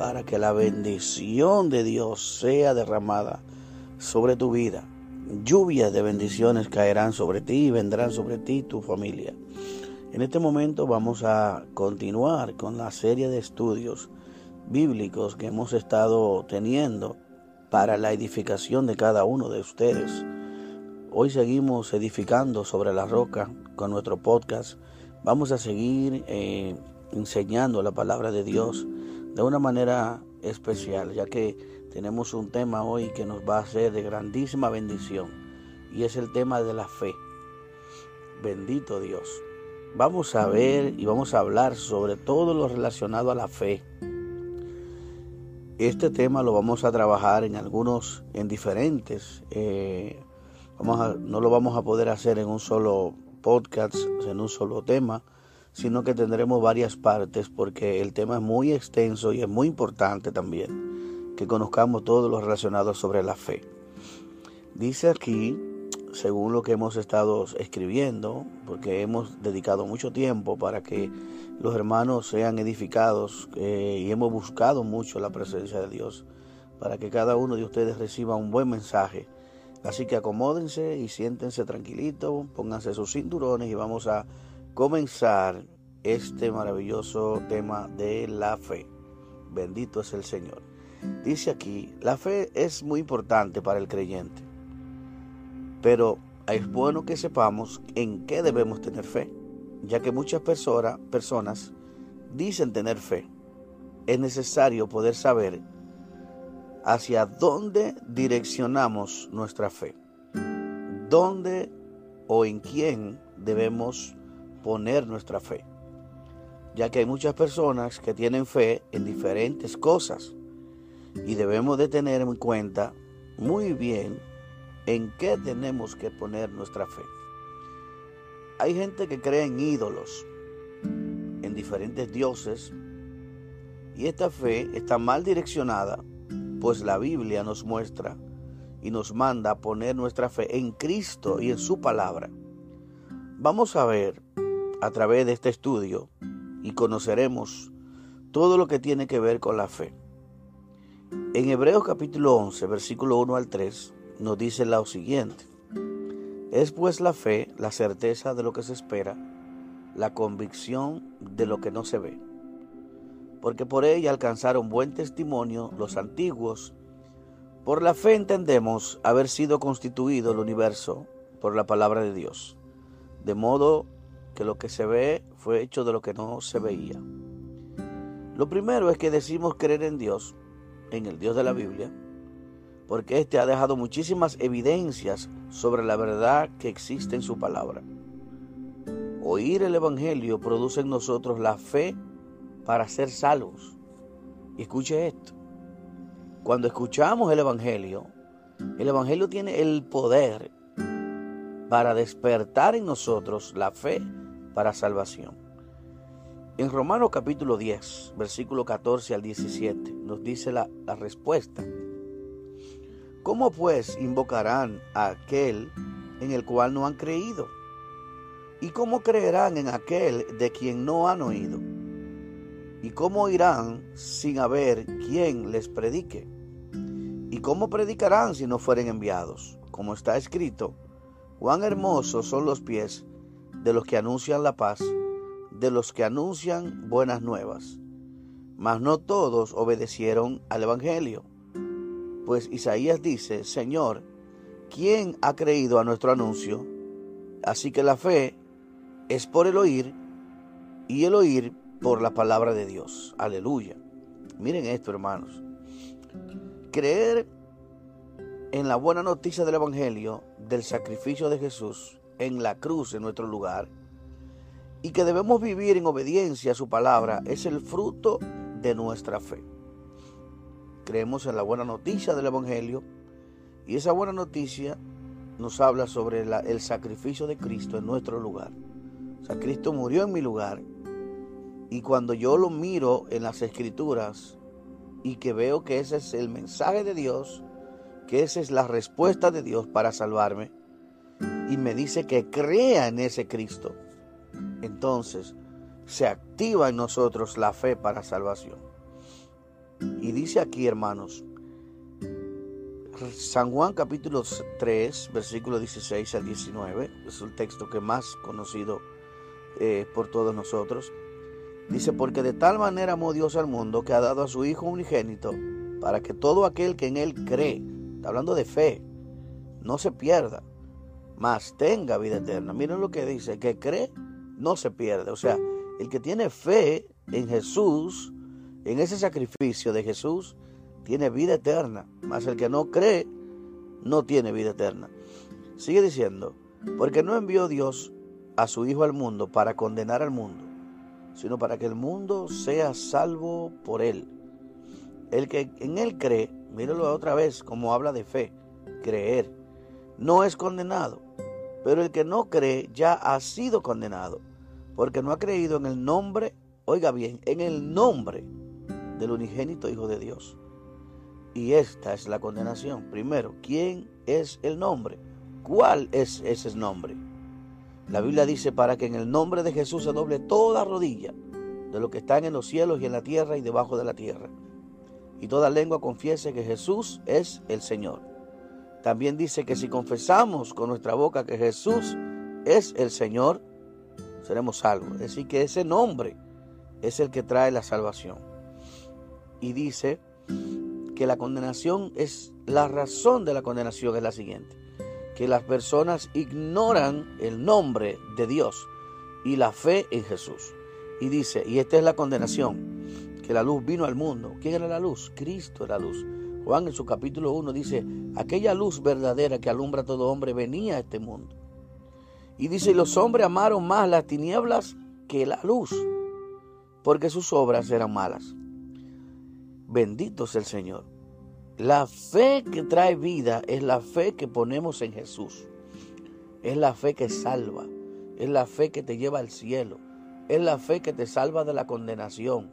para que la bendición de Dios sea derramada sobre tu vida. Lluvias de bendiciones caerán sobre ti y vendrán sobre ti tu familia. En este momento vamos a continuar con la serie de estudios bíblicos que hemos estado teniendo para la edificación de cada uno de ustedes. Hoy seguimos edificando sobre la roca con nuestro podcast. Vamos a seguir eh, enseñando la palabra de Dios de una manera especial, ya que tenemos un tema hoy que nos va a ser de grandísima bendición y es el tema de la fe. Bendito Dios. Vamos a ver y vamos a hablar sobre todo lo relacionado a la fe. Este tema lo vamos a trabajar en algunos, en diferentes. Eh, vamos no lo vamos a poder hacer en un solo podcast, en un solo tema, sino que tendremos varias partes porque el tema es muy extenso y es muy importante también que conozcamos todo lo relacionado sobre la fe. Dice aquí, según lo que hemos estado escribiendo, porque hemos dedicado mucho tiempo para que los hermanos sean edificados eh, y hemos buscado mucho la presencia de Dios para que cada uno de ustedes reciba un buen mensaje. Así que acomódense y siéntense tranquilitos, pónganse sus cinturones y vamos a comenzar este maravilloso tema de la fe. Bendito es el Señor. Dice aquí, la fe es muy importante para el creyente, pero es bueno que sepamos en qué debemos tener fe, ya que muchas personas, dicen tener fe. Es necesario poder saber hacia dónde direccionamos nuestra fe, dónde o en quién debemos poner nuestra fe, ya que hay muchas personas que tienen fe en diferentes cosas y debemos de tener en cuenta muy bien en qué tenemos que poner nuestra fe. Hay gente que cree en ídolos, en diferentes dioses, y esta fe está mal direccionada, pues la Biblia nos muestra y nos manda a poner nuestra fe en Cristo y en su palabra. Vamos a ver a través de este estudio y conoceremos todo lo que tiene que ver con la fe. En Hebreos capítulo 11, versículo 1 al 3, nos dice lo siguiente. Es pues la fe la certeza de lo que se espera, la convicción de lo que no se ve. Porque por ella alcanzaron buen testimonio los antiguos. Por la fe entendemos haber sido constituido el universo por la palabra de Dios, de modo que lo que se ve fue hecho de lo que no se veía. Lo primero es que decimos creer en Dios, en el Dios de la Biblia, porque éste ha dejado muchísimas evidencias sobre la verdad que existe en su palabra. Oír el Evangelio produce en nosotros la fe para ser salvos. Escuche esto. Cuando escuchamos el Evangelio, el Evangelio tiene el poder para despertar en nosotros la fe para salvación. En Romanos capítulo 10, versículo 14 al 17, nos dice la, respuesta. ¿Cómo pues invocarán a aquel en el cual no han creído? ¿Y cómo creerán en aquel de quien no han oído? ¿Y cómo irán sin haber quien les predique? ¿Y cómo predicarán si no fueren enviados? Como está escrito, Cuán hermosos son los pies de los que anuncian la paz, de los que anuncian buenas nuevas. Mas no todos obedecieron al Evangelio. Pues Isaías dice, Señor, ¿quién ha creído a nuestro anuncio? Así que la fe es por el oír y el oír por la palabra de Dios. Aleluya. Miren esto, hermanos. Creer en la buena noticia del Evangelio, del sacrificio de Jesús en la cruz en nuestro lugar, y que debemos vivir en obediencia a su palabra, es el fruto de nuestra fe. Creemos en la buena noticia del Evangelio, y esa buena noticia nos habla sobre el sacrificio de Cristo en nuestro lugar. O sea, Cristo murió en mi lugar, y cuando yo lo miro en las escrituras y que veo que ese es el mensaje de Dios, que esa es la respuesta de Dios para salvarme. Y me dice que crea en ese Cristo. Entonces se activa en nosotros la fe para salvación. Y dice aquí, hermanos, San Juan capítulo 3, versículo 16 al 19, es el texto que más conocido eh, por todos nosotros. Dice, porque de tal manera amó Dios al mundo que ha dado a su Hijo unigénito, para que todo aquel que en Él cree, está hablando de fe, no se pierda, mas tenga vida eterna. Miren lo que dice, que cree, no se pierde. O sea, el que tiene fe en Jesús, en ese sacrificio de Jesús, tiene vida eterna. Mas el que no cree, no tiene vida eterna. Sigue diciendo, porque no envió Dios a su Hijo al mundo para condenar al mundo, sino para que el mundo sea salvo por él. El que en él cree, míralo otra vez como habla de fe, creer, no es condenado, pero el que no cree ya ha sido condenado, porque no ha creído en el nombre, oiga bien, en el nombre del unigénito Hijo de Dios. Y esta es la condenación. Primero, ¿quién es el nombre? ¿Cuál es ese nombre? La Biblia dice para que en el nombre de Jesús se doble toda rodilla de lo que están en los cielos y en la tierra y debajo de la tierra. Y toda lengua confiese que Jesús es el Señor. También dice que si confesamos con nuestra boca que Jesús es el Señor, seremos salvos. Es decir, que ese nombre es el que trae la salvación. Y dice que la condenación es, la razón de la condenación es la siguiente que las personas ignoran el nombre de Dios y la fe en Jesús. Y dice, y esta es la condenación, que la luz vino al mundo. ¿Quién era la luz? Cristo era la luz. Juan en su capítulo 1 dice, aquella luz verdadera que alumbra a todo hombre venía a este mundo. Y dice, los hombres amaron más las tinieblas que la luz, porque sus obras eran malas. Bendito es el Señor. La fe que trae vida es la fe que ponemos en Jesús. Es la fe que salva. Es la fe que te lleva al cielo. Es la fe que te salva de la condenación.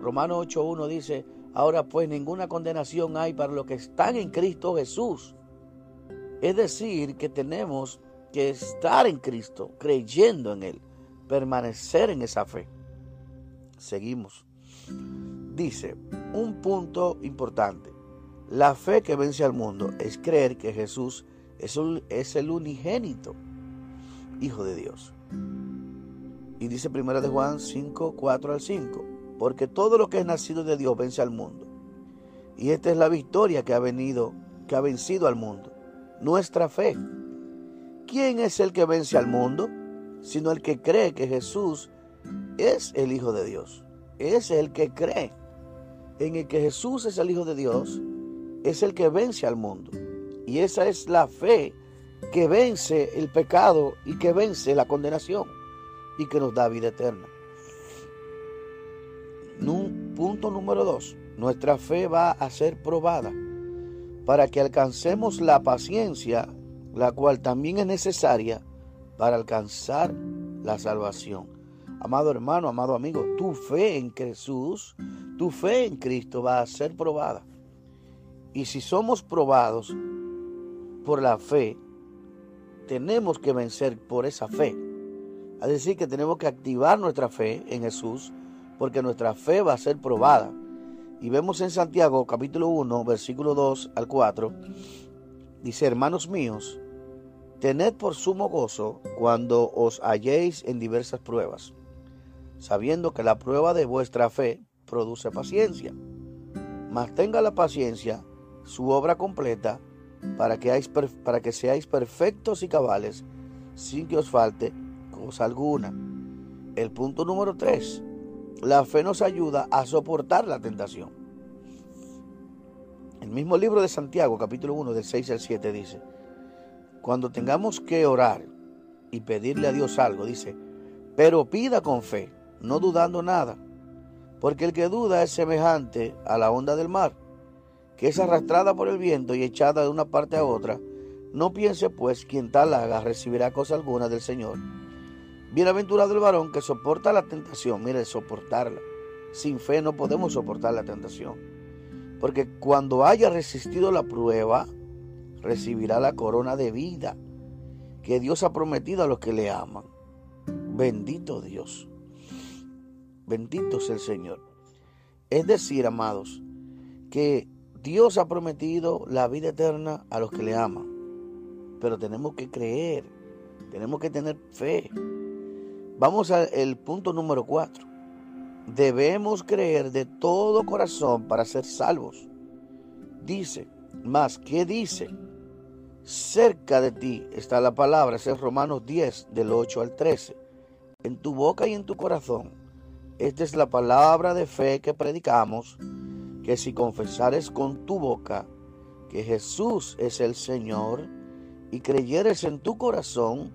Romano 8.1 dice, ahora pues ninguna condenación hay para los que están en Cristo Jesús. Es decir, que tenemos que estar en Cristo, creyendo en Él, permanecer en esa fe. Seguimos. Dice, un punto importante. La fe que vence al mundo es creer que Jesús es, el unigénito Hijo de Dios. Y dice 1 de Juan 5, 4 al 5, porque todo lo que es nacido de Dios vence al mundo. Y esta es la victoria que ha venido, que ha vencido al mundo, nuestra fe. ¿Quién es el que vence al mundo? Sino el que cree que Jesús es el Hijo de Dios. Es el que cree en el que Jesús es el Hijo de Dios es el que vence al mundo. Y esa es la fe que vence el pecado y que vence la condenación y que nos da vida eterna. Punto número dos. Nuestra fe va a ser probada para que alcancemos la paciencia, la cual también es necesaria para alcanzar la salvación. Amado hermano, amado amigo, tu fe en Jesús, tu fe en Cristo va a ser probada. Y si somos probados por la fe, tenemos que vencer por esa fe. Es decir, que tenemos que activar nuestra fe en Jesús, porque nuestra fe va a ser probada. Y vemos en Santiago capítulo 1, versículo 2 al 4, dice, hermanos míos, tened por sumo gozo cuando os halléis en diversas pruebas, sabiendo que la prueba de vuestra fe produce paciencia. Mas tenga la paciencia su obra completa para que, para que seáis perfectos y cabales sin que os falte cosa alguna. El punto número 3. La fe nos ayuda a soportar la tentación. El mismo libro de Santiago, capítulo 1, del 6 al 7, dice, cuando tengamos que orar y pedirle a Dios algo, dice, pero pida con fe, no dudando nada, porque el que duda es semejante a la onda del mar que es arrastrada por el viento y echada de una parte a otra, no piense pues quien tal haga recibirá cosa alguna del Señor. Bienaventurado el varón que soporta la tentación, mire, soportarla. Sin fe no podemos soportar la tentación. Porque cuando haya resistido la prueba, recibirá la corona de vida que Dios ha prometido a los que le aman. Bendito Dios. Bendito es el Señor. Es decir, amados, que Dios ha prometido la vida eterna a los que le aman. Pero tenemos que creer, tenemos que tener fe. Vamos al punto número cuatro. Debemos creer de todo corazón para ser salvos. Dice, más, ¿qué dice? Cerca de ti está la palabra, es Romanos 10, del 8 al 13. En tu boca y en tu corazón. Esta es la palabra de fe que predicamos, que si confesares con tu boca que Jesús es el Señor y creyeres en tu corazón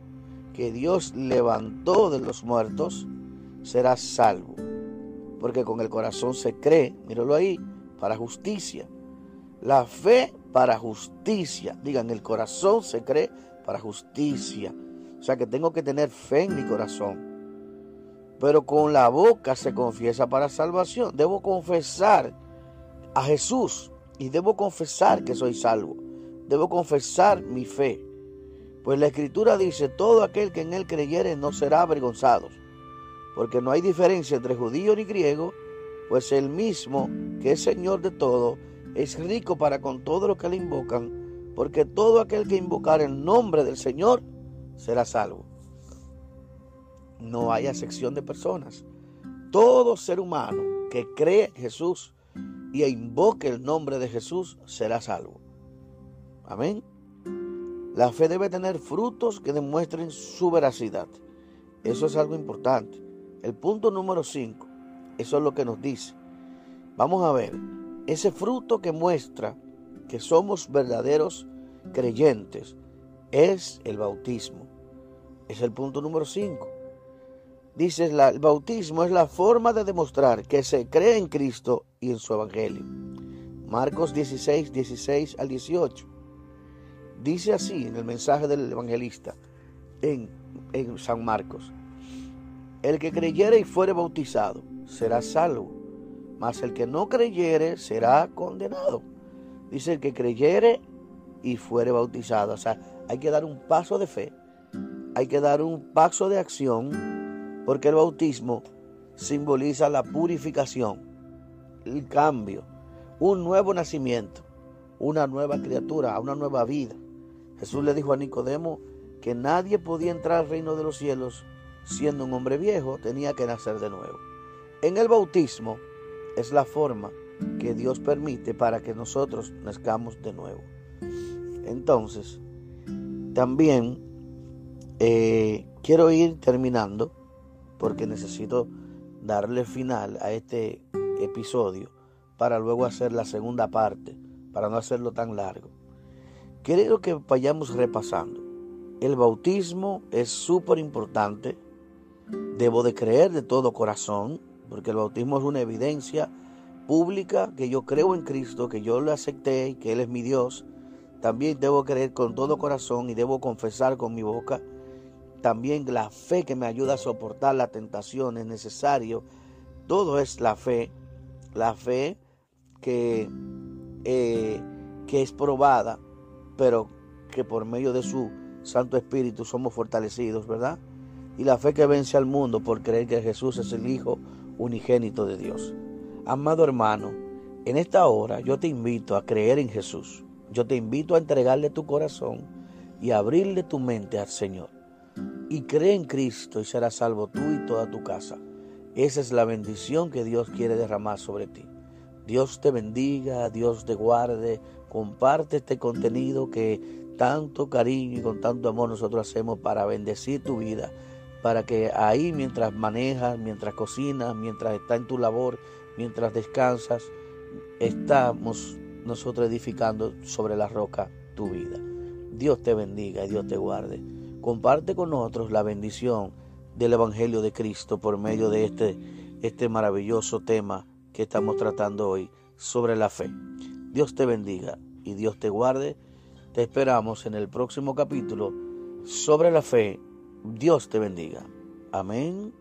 que Dios levantó de los muertos, serás salvo. Porque con el corazón se cree, míralo ahí, para justicia. La fe para justicia. Digan, el corazón se cree para justicia. O sea que tengo que tener fe en mi corazón. Pero con la boca se confiesa para salvación. Debo confesar a Jesús y debo confesar que soy salvo. Debo confesar mi fe. Pues la escritura dice, todo aquel que en él creyere no será avergonzado. Porque no hay diferencia entre judío ni griego, pues el mismo que es Señor de todo, es rico para con todo lo que le invocan, porque todo aquel que invocar el nombre del Señor será salvo. No hay excepción de personas. Todo ser humano que cree en Jesús y invoque el nombre de Jesús será salvo. Amén. La fe debe tener frutos que demuestren su veracidad. Eso es algo importante. El punto número 5, eso es lo que nos dice. Vamos a ver, ese fruto que muestra que somos verdaderos creyentes es el bautismo. Es el punto número 5. Dice, el bautismo es la forma de demostrar que se cree en Cristo y en su Evangelio. Marcos 16, 16 al 18. Dice así en el mensaje del evangelista en, en San Marcos. El que creyere y fuere bautizado será salvo mas el que no creyere será condenado. Dice el que creyere y fuere bautizado. O sea, hay que dar un paso de fe, hay que dar un paso de acción, porque el bautismo simboliza la purificación, el cambio, un nuevo nacimiento, una nueva criatura, una nueva vida. Jesús le dijo a Nicodemo que nadie podía entrar al reino de los cielos siendo un hombre viejo, tenía que nacer de nuevo. En el bautismo, es la forma que Dios permite para que nosotros nazcamos de nuevo. Entonces, también eh, quiero ir terminando porque necesito darle final a este episodio para luego hacer la segunda parte, para no hacerlo tan largo. Quiero que vayamos repasando. El bautismo es súper importante. Debo de creer de todo corazón porque el bautismo es una evidencia pública que yo creo en Cristo, que yo lo acepté y que Él es mi Dios. También debo creer con todo corazón y debo confesar con mi boca. También la fe que me ayuda a soportar la tentación es necesario. Todo es la fe. La fe que, eh, que es probada, pero que por medio de su Santo Espíritu somos fortalecidos, ¿verdad? Y la fe que vence al mundo por creer que Jesús es el Hijo unigénito de Dios. Amado hermano, en esta hora yo te invito a creer en Jesús. Yo te invito a entregarle tu corazón y abrirle tu mente al Señor. Y cree en Cristo y serás salvo tú y toda tu casa. Esa es la bendición que Dios quiere derramar sobre ti. Dios te bendiga, Dios te guarde. Comparte este contenido que tanto cariño y con tanto amor nosotros hacemos para bendecir tu vida para que ahí mientras manejas, mientras cocinas, mientras está en tu labor, mientras descansas, estamos nosotros edificando sobre la roca tu vida. Dios te bendiga y Dios te guarde. Comparte con nosotros la bendición del Evangelio de Cristo por medio de este, este maravilloso tema que estamos tratando hoy sobre la fe. Dios te bendiga y Dios te guarde. Te esperamos en el próximo capítulo sobre la fe Dios te bendiga. Amén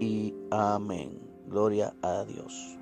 y amén. Gloria a Dios.